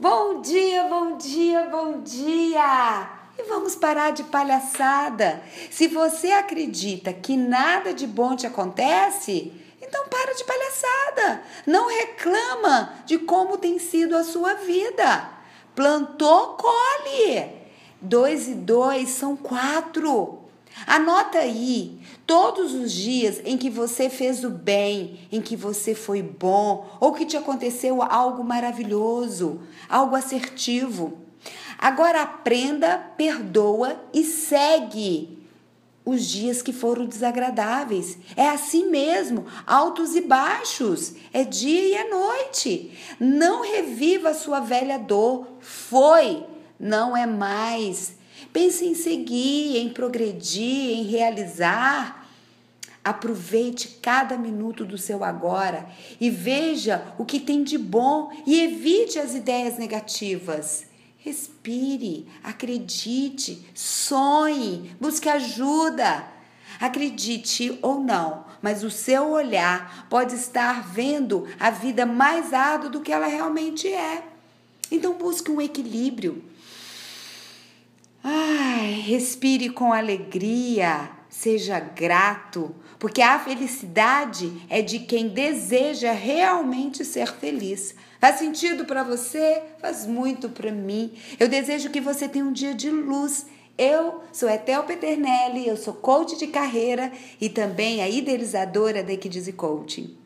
Bom dia, bom dia, bom dia! E vamos parar de palhaçada. Se você acredita que nada de bom te acontece, então para de palhaçada. Não reclama de como tem sido a sua vida. Plantou, colhe. Dois e dois são quatro. Anota aí todos os dias em que você fez o bem, em que você foi bom, ou que te aconteceu algo maravilhoso, algo assertivo. Agora aprenda, perdoa e segue os dias que foram desagradáveis. É assim mesmo, altos e baixos, é dia e é noite. Não reviva a sua velha dor. Foi, não é mais. Pense em seguir, em progredir, em realizar. Aproveite cada minuto do seu agora e veja o que tem de bom e evite as ideias negativas. Respire, acredite, sonhe, busque ajuda. Acredite ou não, mas o seu olhar pode estar vendo a vida mais árdua do que ela realmente é. Então busque um equilíbrio. Respire com alegria, seja grato, porque a felicidade é de quem deseja realmente ser feliz. Faz sentido para você? Faz muito para mim. Eu desejo que você tenha um dia de luz. Eu sou Etel Peternelli, eu sou coach de carreira e também a idealizadora da Equidize Coaching.